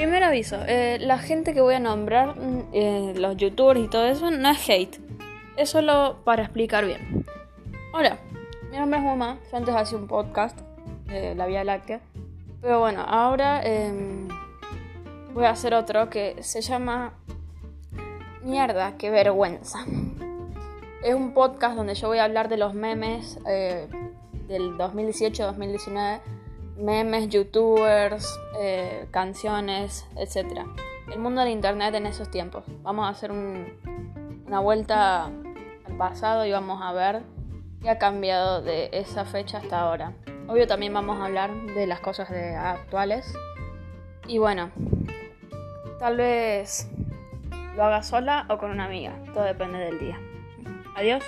primer aviso, eh, la gente que voy a nombrar, mm, eh, los youtubers y todo eso, no es hate. Es solo para explicar bien. Hola, mi nombre es Moma. Yo antes hacía un podcast de la Vía Láctea. Pero bueno, ahora em, voy a hacer otro que se llama Mierda, qué vergüenza. Es un podcast donde yo voy a hablar de los memes eh, del 2018-2019 memes, youtubers, eh, canciones, etc. El mundo del internet en esos tiempos. Vamos a hacer una vuelta al pasado y vamos a ver qué ha cambiado de esa fecha hasta ahora. Obvio también vamos a hablar de las cosas de actuales. Y bueno, tal vez lo haga sola o con una amiga. Todo depende del día. Adiós.